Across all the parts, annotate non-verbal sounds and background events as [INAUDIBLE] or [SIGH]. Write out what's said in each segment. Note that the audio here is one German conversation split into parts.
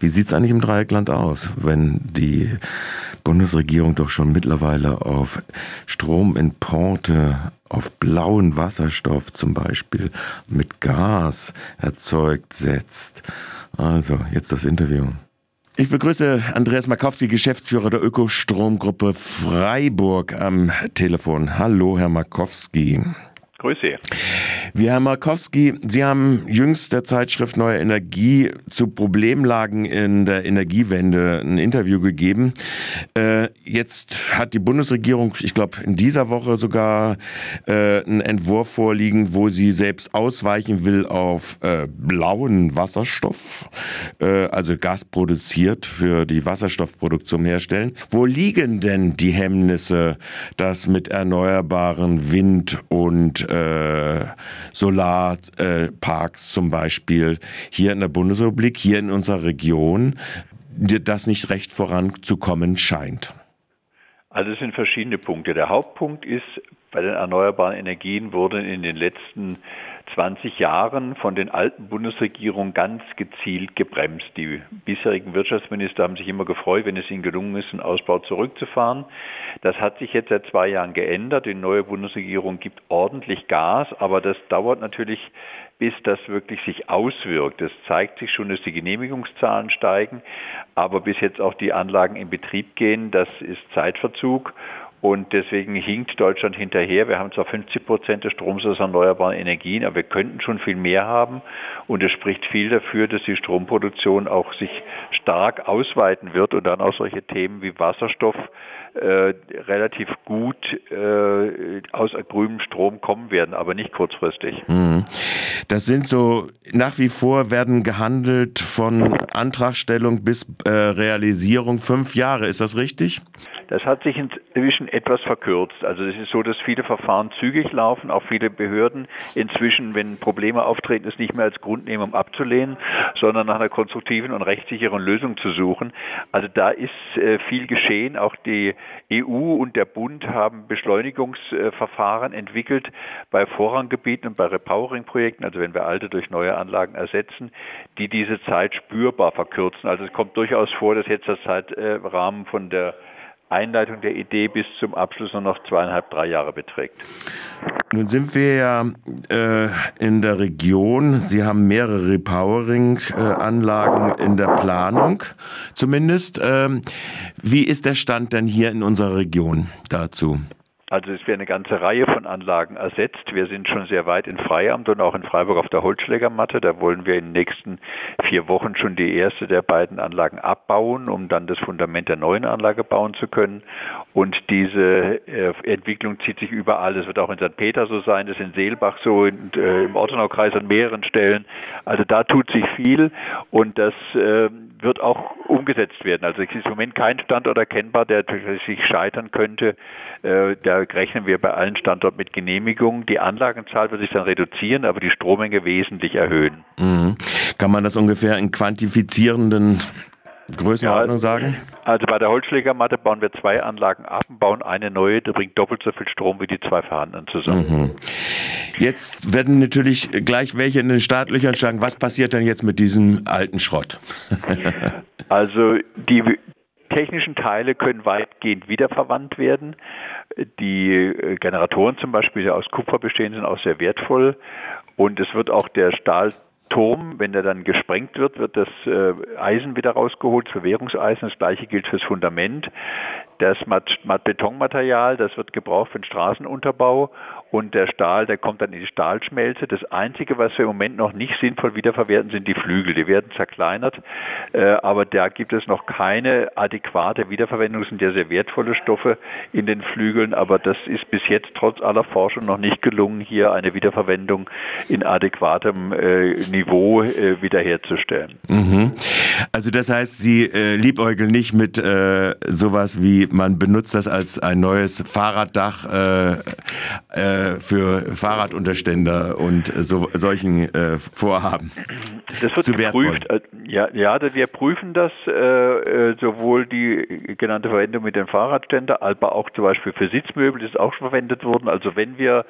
Wie sieht es eigentlich im Dreieckland aus, wenn die Bundesregierung doch schon mittlerweile auf Stromimporte, auf blauen Wasserstoff zum Beispiel mit Gas erzeugt setzt? Also, jetzt das Interview. Ich begrüße Andreas Markowski, Geschäftsführer der Ökostromgruppe Freiburg am Telefon. Hallo, Herr Markowski. Grüße. Wie Herr Markowski, Sie haben jüngst der Zeitschrift Neue Energie zu Problemlagen in der Energiewende ein Interview gegeben. Äh, jetzt hat die Bundesregierung, ich glaube, in dieser Woche sogar äh, einen Entwurf vorliegen, wo sie selbst ausweichen will auf äh, blauen Wasserstoff, äh, also Gas produziert für die Wasserstoffproduktion herstellen. Wo liegen denn die Hemmnisse, das mit erneuerbaren Wind und äh, Solarparks zum Beispiel hier in der Bundesrepublik, hier in unserer Region, das nicht recht voranzukommen scheint? Also es sind verschiedene Punkte. Der Hauptpunkt ist, bei den erneuerbaren Energien wurden in den letzten 20 Jahren von den alten Bundesregierungen ganz gezielt gebremst. Die bisherigen Wirtschaftsminister haben sich immer gefreut, wenn es ihnen gelungen ist, einen Ausbau zurückzufahren. Das hat sich jetzt seit zwei Jahren geändert. Die neue Bundesregierung gibt ordentlich Gas, aber das dauert natürlich, bis das wirklich sich auswirkt. Es zeigt sich schon, dass die Genehmigungszahlen steigen, aber bis jetzt auch die Anlagen in Betrieb gehen, das ist Zeitverzug. Und deswegen hinkt Deutschland hinterher. Wir haben zwar 50 Prozent des Stroms aus erneuerbaren Energien, aber wir könnten schon viel mehr haben. Und es spricht viel dafür, dass die Stromproduktion auch sich stark ausweiten wird und dann auch solche Themen wie Wasserstoff äh, relativ gut äh, aus grünem Strom kommen werden, aber nicht kurzfristig. Mhm. Das sind so, nach wie vor werden gehandelt von Antragstellung bis äh, Realisierung fünf Jahre, ist das richtig? Das hat sich inzwischen etwas verkürzt. Also es ist so, dass viele Verfahren zügig laufen, auch viele Behörden inzwischen, wenn Probleme auftreten, es nicht mehr als Grund nehmen, um abzulehnen, sondern nach einer konstruktiven und rechtssicheren Lösung zu suchen. Also da ist äh, viel geschehen. Auch die EU und der Bund haben Beschleunigungsverfahren entwickelt bei Vorranggebieten und bei Repowering-Projekten, also wenn wir alte durch neue Anlagen ersetzen, die diese Zeit spürbar verkürzen. Also es kommt durchaus vor, dass jetzt der Zeitrahmen von der Einleitung der Idee bis zum Abschluss nur noch zweieinhalb, drei Jahre beträgt. Nun sind wir ja äh, in der Region. Sie haben mehrere Repowering-Anlagen in der Planung, zumindest. Ähm, wie ist der Stand denn hier in unserer Region dazu? Also es werden eine ganze Reihe von Anlagen ersetzt. Wir sind schon sehr weit in Freiamt und auch in Freiburg auf der Holzschlägermatte. Da wollen wir in den nächsten vier Wochen schon die erste der beiden Anlagen abbauen, um dann das Fundament der neuen Anlage bauen zu können. Und diese äh, Entwicklung zieht sich überall. Es wird auch in St. Peter so sein, das ist in Seelbach so, in, äh, im Ortenaukreis an mehreren Stellen. Also da tut sich viel und das äh, wird auch umgesetzt werden. Also es ist im Moment kein Standort erkennbar, der sich scheitern könnte. Äh, da rechnen wir bei allen Standorten mit Genehmigung. Die Anlagenzahl wird sich dann reduzieren, aber die Strommenge wesentlich erhöhen. Mhm. Kann man das ungefähr in quantifizierenden Größenordnung ja, sagen? Also bei der Holzschlägermatte bauen wir zwei Anlagen ab und bauen eine neue, die bringt doppelt so viel Strom wie die zwei vorhandenen zusammen. Mhm. Jetzt werden natürlich gleich welche in den Startlöchern schlagen, was passiert denn jetzt mit diesem alten Schrott? also die technischen Teile können weitgehend wiederverwandt werden. Die äh, Generatoren zum Beispiel, die aus Kupfer bestehen, sind auch sehr wertvoll. Und es wird auch der Stahl Turm, wenn der dann gesprengt wird, wird das äh, Eisen wieder rausgeholt, das Bewährungseisen. Das gleiche gilt fürs Fundament. Das Matt-Betonmaterial, das wird gebraucht für den Straßenunterbau und der Stahl, der kommt dann in die Stahlschmelze. Das Einzige, was wir im Moment noch nicht sinnvoll wiederverwerten, sind die Flügel. Die werden zerkleinert, äh, aber da gibt es noch keine adäquate Wiederverwendung. Das sind ja sehr wertvolle Stoffe in den Flügeln, aber das ist bis jetzt trotz aller Forschung noch nicht gelungen, hier eine Wiederverwendung in adäquatem äh, Niveau äh, wiederherzustellen. Mhm. Also das heißt, Sie äh, liebäugeln nicht mit sowas wie, man benutzt das als ein neues Fahrraddach äh, äh für Fahrradunterständer und so, solchen äh, Vorhaben. Das wird geprüft. Äh, ja, ja, wir prüfen das äh, äh, sowohl die genannte Verwendung mit den Fahrradständer, aber auch zum Beispiel für Sitzmöbel, das ist auch schon verwendet worden. Also wenn wir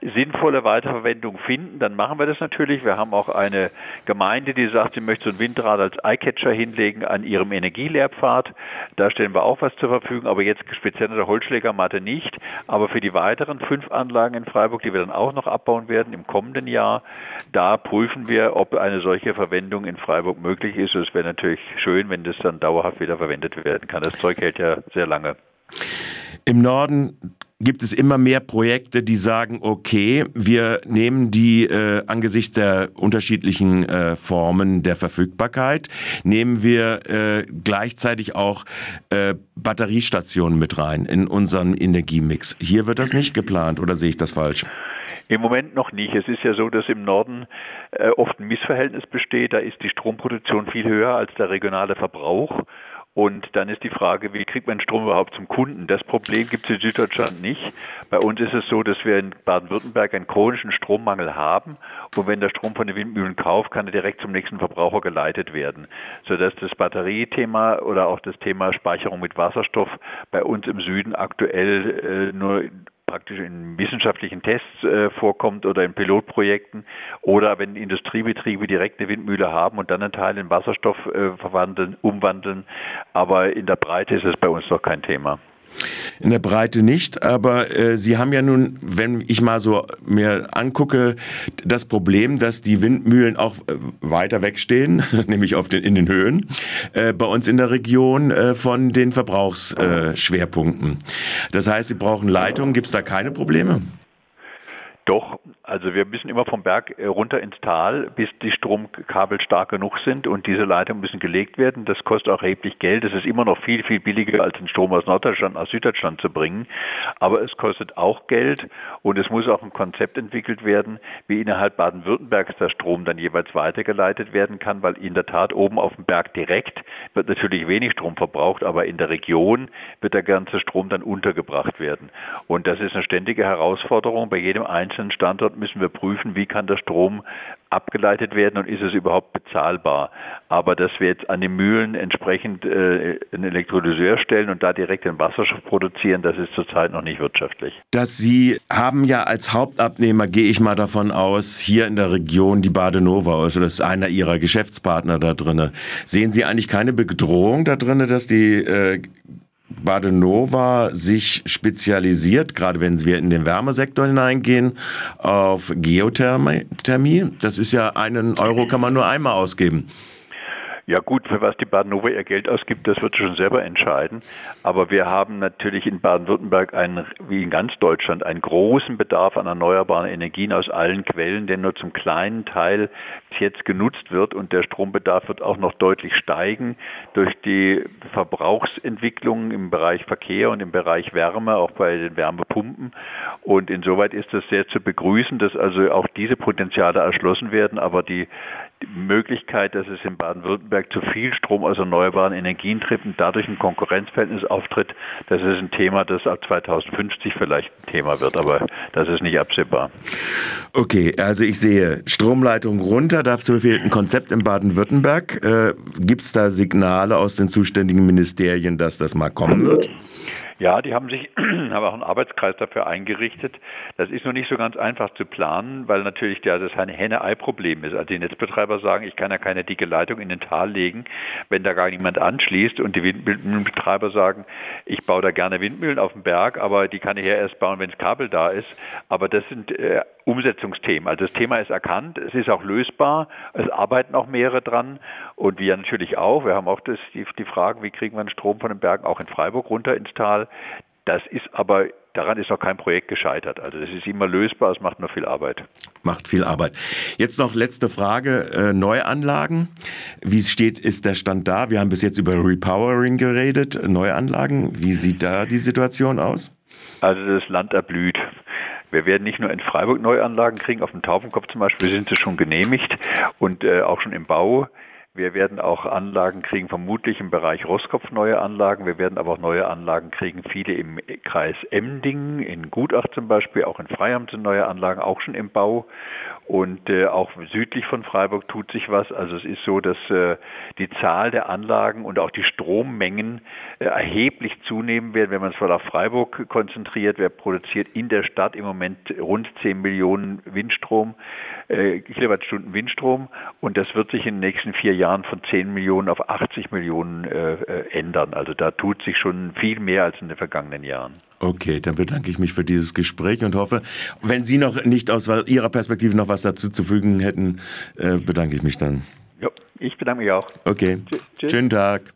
sinnvolle Weiterverwendung finden, dann machen wir das natürlich. Wir haben auch eine Gemeinde, die sagt, sie möchte so ein Windrad als Eyecatcher hinlegen an ihrem Energielehrpfad. Da stellen wir auch was zur Verfügung, aber jetzt speziell in der Holzschlägermatte nicht. Aber für die weiteren fünf Anlagen in Freiburg, die wir dann auch noch abbauen werden im kommenden Jahr, da prüfen wir, ob eine solche Verwendung in Freiburg möglich ist. Es wäre natürlich schön, wenn das dann dauerhaft wieder verwendet werden kann. Das Zeug hält ja sehr lange. Im Norden gibt es immer mehr Projekte, die sagen, okay, wir nehmen die äh, angesichts der unterschiedlichen äh, Formen der Verfügbarkeit, nehmen wir äh, gleichzeitig auch äh, Batteriestationen mit rein in unseren Energiemix. Hier wird das nicht geplant oder sehe ich das falsch? Im Moment noch nicht. Es ist ja so, dass im Norden äh, oft ein Missverhältnis besteht. Da ist die Stromproduktion viel höher als der regionale Verbrauch. Und dann ist die Frage, wie kriegt man Strom überhaupt zum Kunden? Das Problem gibt es in Süddeutschland nicht. Bei uns ist es so, dass wir in Baden-Württemberg einen chronischen Strommangel haben. Und wenn der Strom von den Windmühlen kauft, kann er direkt zum nächsten Verbraucher geleitet werden. Sodass das Batteriethema oder auch das Thema Speicherung mit Wasserstoff bei uns im Süden aktuell äh, nur praktisch in wissenschaftlichen Tests äh, vorkommt oder in Pilotprojekten oder wenn Industriebetriebe direkt eine Windmühle haben und dann einen Teil in Wasserstoff äh, verwandeln, umwandeln. Aber in der Breite ist es bei uns noch kein Thema. In der Breite nicht, aber äh, Sie haben ja nun, wenn ich mal so mir angucke, das Problem, dass die Windmühlen auch äh, weiter wegstehen, [LAUGHS] nämlich auf den, in den Höhen, äh, bei uns in der Region äh, von den Verbrauchsschwerpunkten. das heißt, Sie brauchen Leitungen, gibt es da keine Probleme? Doch, also wir müssen immer vom Berg äh, runter ins Tal, bis die Stromkabel stark genug sind und diese Leitungen müssen gelegt werden. Das kostet auch erheblich Geld. Es ist immer noch viel, viel billiger, als den Strom aus Norddeutschland nach Süddeutschland zu bringen. Aber es kostet auch Geld und es muss auch ein Konzept entwickelt werden, wie innerhalb Baden-Württembergs der Strom dann jeweils weitergeleitet werden kann, weil in der Tat oben auf dem Berg direkt wird natürlich wenig Strom verbraucht, aber in der Region wird der ganze Strom dann untergebracht werden. Und das ist eine ständige Herausforderung bei jedem einzelnen Standort müssen wir prüfen, wie kann der Strom abgeleitet werden und ist es überhaupt bezahlbar. Aber dass wir jetzt an den Mühlen entsprechend äh, einen Elektrolyseur stellen und da direkt den Wasserstoff produzieren, das ist zurzeit noch nicht wirtschaftlich. Dass Sie haben ja als Hauptabnehmer, gehe ich mal davon aus, hier in der Region die Badenova, also das ist einer Ihrer Geschäftspartner da drin. Sehen Sie eigentlich keine Bedrohung da drin, dass die äh, Badenova sich spezialisiert, gerade wenn wir in den Wärmesektor hineingehen, auf Geothermie. Das ist ja einen Euro kann man nur einmal ausgeben. Ja gut, für was die Baden-Nova ihr Geld ausgibt, das wird sie schon selber entscheiden. Aber wir haben natürlich in Baden-Württemberg wie in ganz Deutschland, einen großen Bedarf an erneuerbaren Energien aus allen Quellen, der nur zum kleinen Teil jetzt genutzt wird. Und der Strombedarf wird auch noch deutlich steigen durch die Verbrauchsentwicklungen im Bereich Verkehr und im Bereich Wärme, auch bei den Wärmepumpen. Und insoweit ist es sehr zu begrüßen, dass also auch diese Potenziale erschlossen werden. Aber die die Möglichkeit, dass es in Baden-Württemberg zu viel Strom aus erneuerbaren Energien tritt und dadurch ein Konkurrenzverhältnis auftritt, das ist ein Thema, das ab 2050 vielleicht ein Thema wird, aber das ist nicht absehbar. Okay, also ich sehe Stromleitung runter, dafür fehlt ein Konzept in Baden-Württemberg. Äh, Gibt es da Signale aus den zuständigen Ministerien, dass das mal kommen wird? Ja, die haben sich [CLEARS THROAT] haben auch einen Arbeitskreis dafür eingerichtet. Das ist noch nicht so ganz einfach zu planen, weil natürlich der, das ein Henne-Ei-Problem ist. Also die Netzbetreiber sagen, ich kann ja keine dicke Leitung in den Tal legen, wenn da gar niemand anschließt. Und die Windmühlenbetreiber sagen, ich baue da gerne Windmühlen auf dem Berg, aber die kann ich ja erst bauen, wenn das Kabel da ist. Aber das sind äh, Umsetzungsthemen. Also das Thema ist erkannt, es ist auch lösbar, es arbeiten auch mehrere dran und wir natürlich auch. Wir haben auch das, die, die Fragen, wie kriegen wir den Strom von den Bergen auch in Freiburg runter ins Tal. Das ist aber, daran ist noch kein Projekt gescheitert. Also das ist immer lösbar, es macht nur viel Arbeit. Macht viel Arbeit. Jetzt noch letzte Frage, äh, Neuanlagen. Wie steht, ist der Stand da? Wir haben bis jetzt über Repowering geredet, Neuanlagen. Wie sieht da die Situation aus? Also das Land erblüht. Wir werden nicht nur in Freiburg Neuanlagen kriegen, auf dem Taufenkopf zum Beispiel sind sie schon genehmigt und äh, auch schon im Bau. Wir werden auch Anlagen kriegen, vermutlich im Bereich Roskopf neue Anlagen. Wir werden aber auch neue Anlagen kriegen, viele im Kreis Emdingen, in Gutach zum Beispiel, auch in Freiham sind neue Anlagen auch schon im Bau. Und äh, auch südlich von Freiburg tut sich was. Also es ist so, dass äh, die Zahl der Anlagen und auch die Strommengen äh, erheblich zunehmen werden, wenn man es mal auf Freiburg konzentriert. Wer produziert in der Stadt im Moment rund 10 Millionen Windstrom, äh, Kilowattstunden Windstrom. Und das wird sich in den nächsten vier Jahren von 10 Millionen auf 80 Millionen äh, äh, ändern. Also da tut sich schon viel mehr als in den vergangenen Jahren. Okay, dann bedanke ich mich für dieses Gespräch und hoffe, wenn Sie noch nicht aus Ihrer Perspektive noch was dazu zu fügen hätten, äh, bedanke ich mich dann. Ja, ich bedanke mich auch. Okay, Tschüss. schönen Tag.